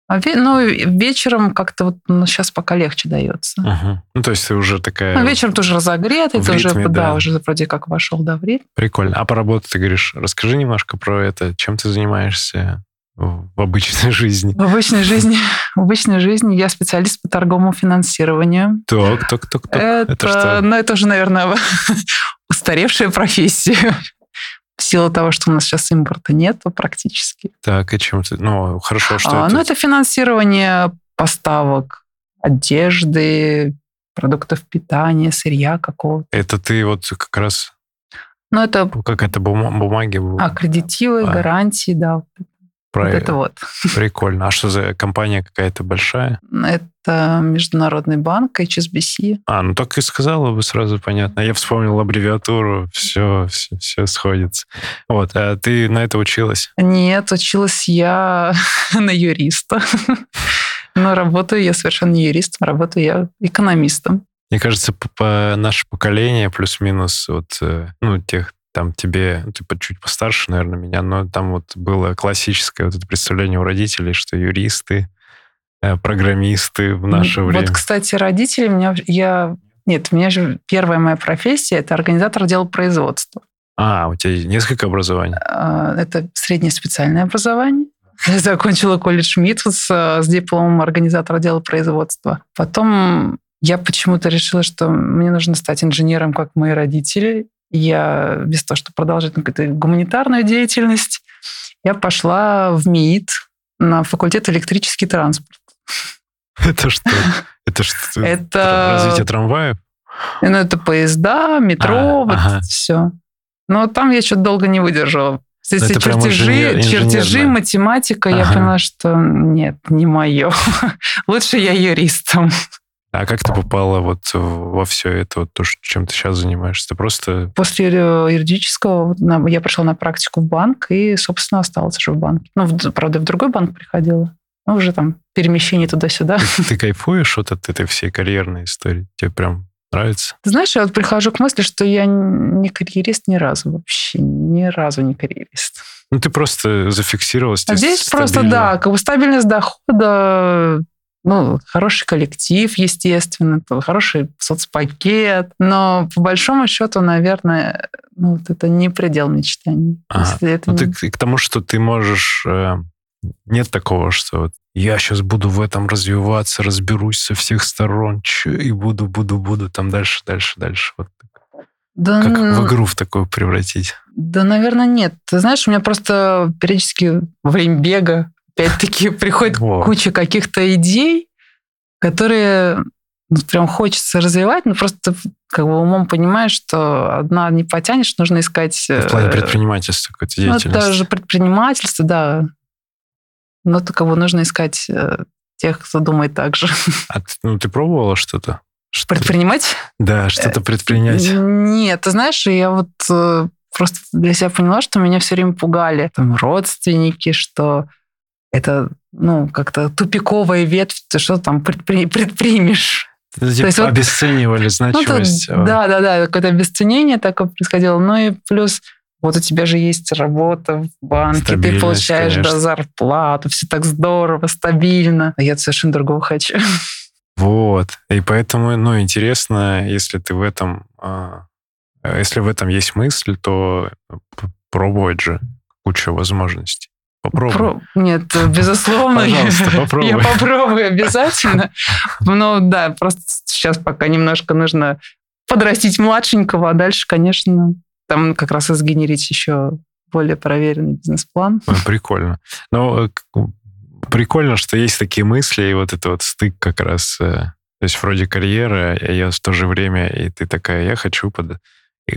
А ве- ну, вечером как-то вот ну, сейчас пока легче дается. Угу. Ну, то есть ты уже такая... Ну, вечером тоже разогретый, ты ритме, уже, да. да, уже вроде как вошел, да, в ритм. Прикольно. А по работе ты говоришь, расскажи немножко про это. Чем ты занимаешься? В обычной жизни? В обычной жизни, в обычной жизни я специалист по торговому финансированию. Так, так, так, так. Это, это что? Ну, это уже, наверное, *laughs* устаревшая профессия. В силу того, что у нас сейчас импорта нет практически. Так, и чем ты... Ну, хорошо, что а, это? Ну, это финансирование поставок одежды, продуктов питания, сырья какого-то. Это ты вот как раз... Ну, это... Как это бумаги? Аккредитивы, а. гарантии, да. Про... Вот это вот. Прикольно. А что за компания какая-то большая? Это Международный банк, HSBC. А, ну так и сказала бы сразу понятно. Я вспомнил аббревиатуру, все, все, все сходится. Вот, а ты на это училась? Нет, училась я *laughs* на юриста. Но работаю я совершенно не юристом, работаю я экономистом. Мне кажется, по, по наше поколение плюс-минус вот, э, ну, тех там тебе, ну, типа, чуть постарше, наверное, меня, но там вот было классическое вот это представление у родителей, что юристы, э, программисты в наше вот, время. Вот, кстати, родители меня... Я... Нет, у меня же первая моя профессия – это организатор дела производства. А, у тебя несколько образований? А, это среднее специальное образование. *laughs* Я закончила колледж МИД с, с дипломом организатора отдела производства. Потом я почему-то решила, что мне нужно стать инженером, как мои родители. Я без того, чтобы продолжать какую-то гуманитарную деятельность, я пошла в МИД на факультет электрический транспорт. Это что? *laughs* Это что? Это развитие трамваев? Ну, это поезда, метро, а, вот ага. все. Но там я что-то долго не выдержала. Эти чертежи, инженер, чертежи, математика, ага. я поняла, что нет, не мое. *laughs* Лучше я юристом. А как ты попала вот во все это, вот то, чем ты сейчас занимаешься? Ты просто... После юридического я пришла на практику в банк и, собственно, осталась уже в банке. Ну, правда, в другой банк приходила. Ну, уже там перемещение туда-сюда. Ты, ты кайфуешь вот от этой всей карьерной истории? Тебе прям нравится? Ты знаешь, я вот прихожу к мысли, что я не карьерист ни разу вообще, ни разу не карьерист. Ну, ты просто зафиксировалась. А здесь стабильно. просто, да, как бы стабильность дохода, ну, хороший коллектив, естественно, хороший соцпакет, но по большому счету, наверное, ну, вот это не предел мечтаний. Ага. Это ну, не... ты к тому, что ты можешь... Э, нет такого, что вот я сейчас буду в этом развиваться, разберусь со всех сторон, и буду, буду, буду там дальше, дальше, дальше. Вот да, как в игру в такую превратить? Да, наверное, нет. Ты знаешь, у меня просто периодически во время бега опять-таки приходит Во. куча каких-то идей, которые ну, прям хочется развивать, но просто как бы умом понимаешь, что одна не потянешь, нужно искать... В плане э, предпринимательства какой-то деятельности. Ну, даже предпринимательство, да. Но только его нужно искать э, тех, кто думает так же. А ты, ну, ты пробовала что-то? Что Предпринимать? Да, что-то предпринять. Нет, ты знаешь, я вот э, просто для себя поняла, что меня все время пугали там родственники, что это, ну, как-то тупиковая ветвь, ты что там предпри- предпримешь. Это, типа, То есть, обесценивали *laughs* значимость. Ну, то, да, да, да, какое-то обесценение такое происходило. Ну и плюс вот у тебя же есть работа в банке, ты получаешь да, зарплату, все так здорово, стабильно. А я совершенно другого хочу. *laughs* Вот. И поэтому, ну, интересно, если ты в этом, а, если в этом есть мысль, то пробовать же куча возможностей. Попробуй. Про... Нет, безусловно. Пожалуйста, *laughs* попробуй. Я попробую обязательно. Но да, просто сейчас пока немножко нужно подрастить младшенького, а дальше, конечно, там как раз и сгенерить еще более проверенный бизнес-план. Прикольно. Ну, прикольно, что есть такие мысли, и вот это вот стык как раз, э, то есть вроде карьера, а я в то же время, и ты такая, я хочу под...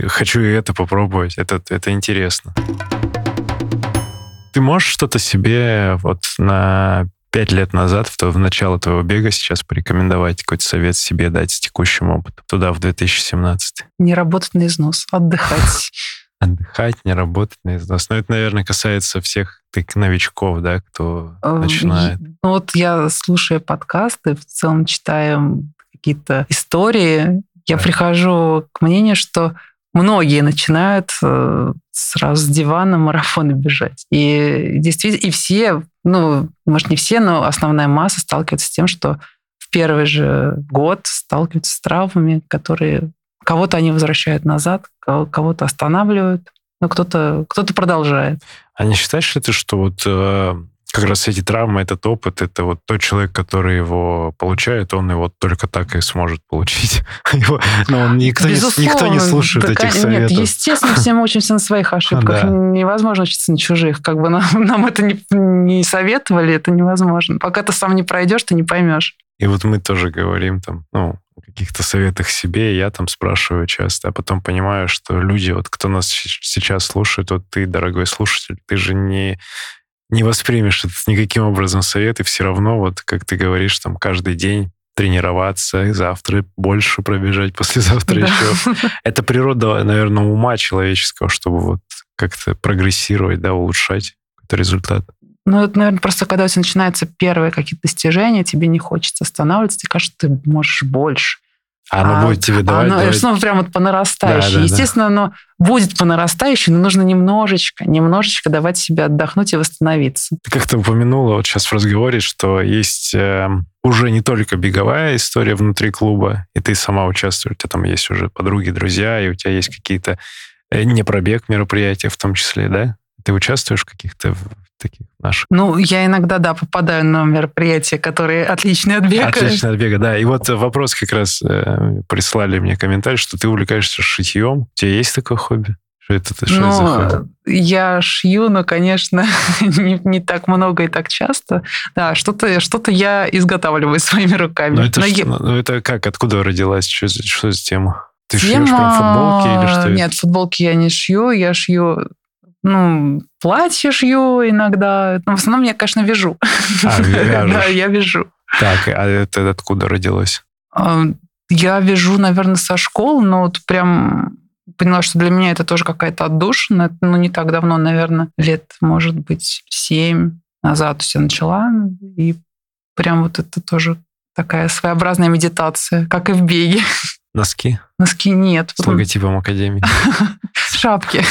хочу и это попробовать, это, это интересно. Ты можешь что-то себе вот на пять лет назад, в, то, в начало твоего бега сейчас порекомендовать, какой-то совет себе дать с текущим опытом туда, в 2017? Не работать на износ, отдыхать. *laughs* Отдыхать, не работать на износ. Но это, наверное, касается всех таких новичков, да, кто эм, начинает. Ну вот я слушаю подкасты, в целом читаю какие-то истории, я прихожу к мнению, что многие начинают э, сразу с дивана марафоны бежать. И действительно, и все, ну, может, не все, но основная масса сталкивается с тем, что в первый же год сталкиваются с травмами, которые кого-то они возвращают назад, кого-то останавливают, но кто-то кто продолжает. А не считаешь ли ты, что вот э, как раз эти травмы, этот опыт, это вот тот человек, который его получает, он его только так и сможет получить. *laughs* Но он, никто, не, никто не слушает да, этих советов. Нет, естественно, все мы учимся на своих ошибках. Да. Невозможно учиться на чужих. Как бы нам, нам это не, не советовали, это невозможно. Пока ты сам не пройдешь, ты не поймешь. И вот мы тоже говорим там, ну, о каких-то советах себе, я там спрашиваю часто, а потом понимаю, что люди, вот кто нас сейчас слушает, вот ты, дорогой слушатель, ты же не не воспримешь это никаким образом совет, и все равно, вот как ты говоришь, там каждый день тренироваться, и завтра больше пробежать, *laughs* послезавтра да. еще. *laughs* Это природа, наверное, ума человеческого, чтобы вот как-то прогрессировать, да, улучшать какой-то результат. Ну, это, наверное, просто когда у тебя начинаются первые какие-то достижения, тебе не хочется останавливаться, тебе кажется, ты можешь больше. А оно а, будет тебе давать, оно, давать. Ну, прям вот по нарастающей. Да, да, Естественно, да. оно будет по нарастающей, но нужно немножечко, немножечко давать себе отдохнуть и восстановиться. Ты как-то упомянула вот сейчас в разговоре, что есть э, уже не только беговая история внутри клуба, и ты сама участвуешь, у тебя там есть уже подруги, друзья, и у тебя есть какие-то Э, не пробег мероприятия в том числе, да? Ты участвуешь в каких-то таких наших? Ну, я иногда, да, попадаю на мероприятия, которые отличные от бега. Отличные от бега, да. И вот вопрос как раз э, прислали мне комментарий, что ты увлекаешься шитьем. У тебя есть такое хобби? Что это, что ну, это за хобби? я шью, но, конечно, *laughs* не, не так много и так часто. Да, что-то что я изготавливаю своими руками. Но это, но что, я... ну, это как? Откуда родилась? Что, что за тема? Ты Тема... шьешь прям футболки или что? Нет, футболки я не шью, я шью ну, платье шью иногда. Но в основном я, конечно, вяжу. А, *laughs* да, я вяжу. Так, а это откуда родилось? А, я вяжу, наверное, со школы, но вот прям поняла, что для меня это тоже какая-то отдушина. Ну, не так давно, наверное, лет, может быть, семь назад я начала. И прям вот это тоже такая своеобразная медитация, как и в беге. *laughs* Носки? Носки нет. С логотипом Академии. *laughs* Шапки.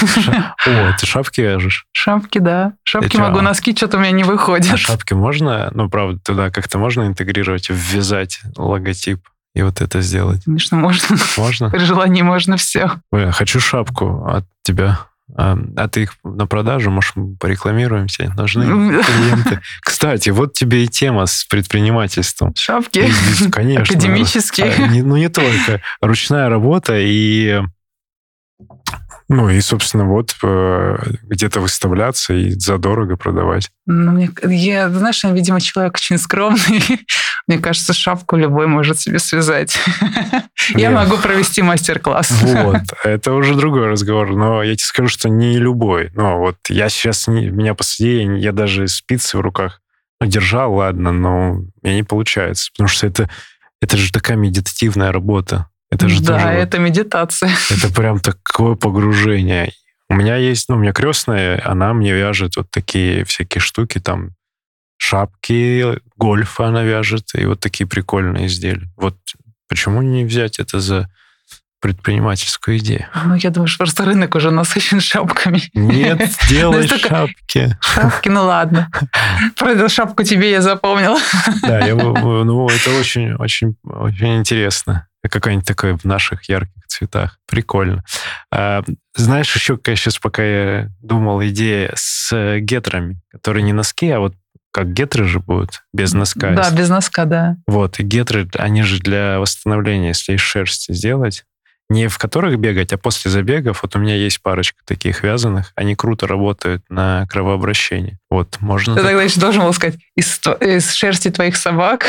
О, ты шапки вяжешь? Шапки, да. Шапки могу, носки что-то у меня не выходят. А шапки можно, ну, правда, туда как-то можно интегрировать, ввязать логотип? и вот это сделать? Конечно, можно. Можно? При желании можно все. Ой, хочу шапку от тебя. А, ты их на продажу, может, порекламируемся? Нужны *laughs* клиенты. Кстати, вот тебе и тема с предпринимательством. Шапки? Конечно. Академические. А, ну, не только. Ручная работа и ну и, собственно, вот э, где-то выставляться и задорого продавать. Ну, мне, я, знаешь, я, видимо, человек очень скромный. *laughs* Мне кажется, шапку любой может себе связать. *laughs* Я могу провести мастер-класс. Вот, *laughs* это уже другой разговор. Но я тебе скажу, что не любой. Но вот я сейчас, меня посади, я даже спицы в руках ну, держал, ладно, но у меня не получается. Потому что это, это же такая медитативная работа. Это же да, тоже, это медитация. *laughs* Это прям такое погружение. У меня есть, ну, у меня крестная, она мне вяжет вот такие всякие штуки, там, шапки, гольфа она вяжет, и вот такие прикольные изделия. Вот почему не взять это за предпринимательскую идею. Ну, я думаю, что просто рынок уже насыщен шапками. Нет, *laughs* делай шапки. Шапки, ну ладно. *laughs* Про эту шапку тебе я запомнила. Да, я, ну, это очень, очень, очень интересно. Какая-нибудь такая в наших ярких цветах. Прикольно. А, знаешь, еще какая сейчас, пока я думал, идея с гетрами, которые не носки, а вот как гетры же будут, без носка. Да, без носка, да. Вот, и гетры, они же для восстановления, если из шерсти сделать, не в которых бегать, а после забегов. Вот у меня есть парочка таких вязаных. Они круто работают на кровообращение. Вот, можно... Ты так... тогда еще должен был сказать, из, из шерсти твоих собак.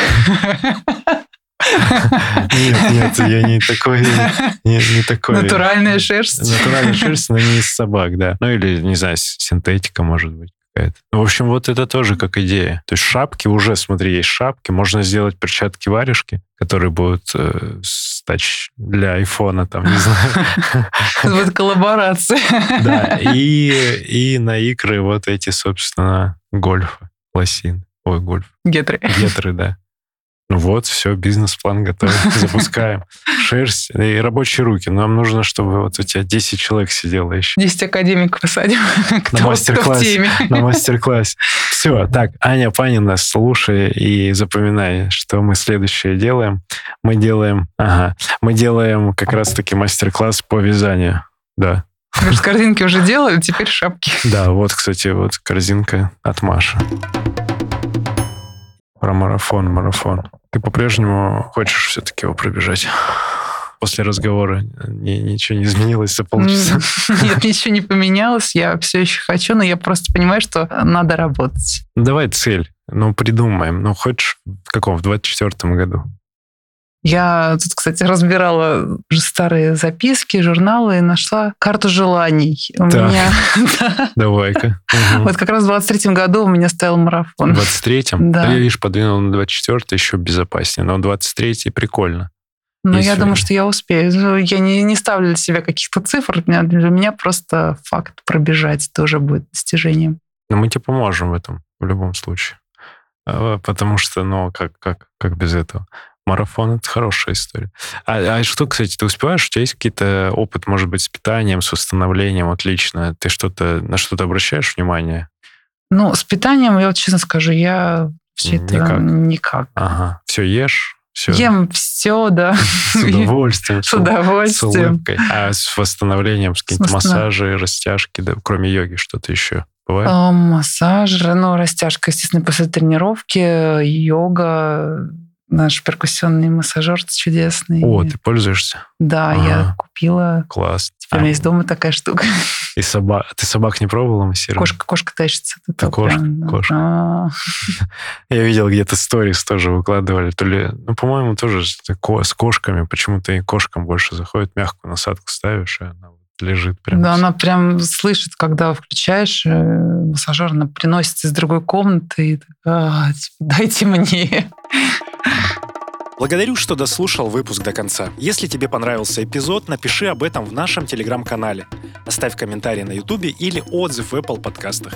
*laughs* Нет, нет, я не такой, не, не такой. Натуральная шерсть. Натуральная шерсть, но не из собак, да. Ну или, не знаю, синтетика, может быть какая-то. В общем, вот это тоже как идея. То есть шапки уже, смотри, есть шапки. Можно сделать перчатки-варежки, которые будут э, стать для айфона, там, не знаю. Вот коллаборация. Да, и, и на икры вот эти, собственно, гольфы, лосин. Ой, гольф. Гетры. Гетры, да. Ну вот, все, бизнес-план готов, *laughs* запускаем. Шерсть и рабочие руки. Нам нужно, чтобы вот у тебя 10 человек сидело еще. 10 академиков посадим. На мастер-классе. На мастер-классе. Все, так, Аня Панина, слушай и запоминай, что мы следующее делаем. Мы делаем, ага, мы делаем как раз-таки мастер-класс по вязанию. Да. Говоришь, корзинки уже делали, теперь шапки. Да, вот, кстати, вот корзинка от Маши. Про марафон, марафон. Ты по-прежнему хочешь все-таки его пробежать? После разговора ни, ничего не изменилось за полчаса? *laughs* Нет, ничего не поменялось. Я все еще хочу, но я просто понимаю, что надо работать. Давай цель. Ну, придумаем. Ну, хочешь в каком? В 24 году? Я тут, кстати, разбирала старые записки, журналы и нашла карту желаний. У так. меня... *laughs* Давай-ка. Вот как раз в 23-м году у меня стоял марафон. В 23-м? Да. Я, видишь, подвинул на 24-й, еще безопаснее. Но 23-й прикольно. Ну, я думаю, что я успею. Ну, я не, не ставлю для себя каких-то цифр. Для меня просто факт пробежать тоже будет достижением. Но мы тебе поможем в этом в любом случае. А, потому что, ну, как, как, как без этого? Марафон — это хорошая история. А, а что, кстати, ты успеваешь? У тебя есть какие-то опыт, может быть, с питанием, с восстановлением? Отлично. Ты что-то на что-то обращаешь внимание? Ну, с питанием, я вот честно скажу, я все никак. это никак. Ага. Все ешь, Все. Ем все, да. *laughs* *laughs* С удовольствием. С удовольствием. С улыбкой. А с восстановлением, с какие-то массажи, растяжки, да, кроме йоги, что-то еще бывает? А, массаж, ну, растяжка, естественно, после тренировки, йога, наш перкуссионный массажер чудесный. О, ты пользуешься? Да, ага. я купила. Класс. Теперь а. у меня есть дома такая штука. И собак. Ты собак не пробовала массировать? Кошка, кошка тащится. Это кошка, прям, кошка. А. *laughs* Я видел где-то сторис тоже выкладывали. То ли, ну, по-моему, тоже с кошками. Почему-то и кошкам больше заходит. Мягкую насадку ставишь, и она лежит прям. Да, она прям слышит, когда включаешь э, массажер, она приносится из другой комнаты и а, типа, дайте мне. Благодарю, что дослушал выпуск до конца. Если тебе понравился эпизод, напиши об этом в нашем телеграм-канале. Оставь комментарий на ютубе или отзыв в Apple подкастах.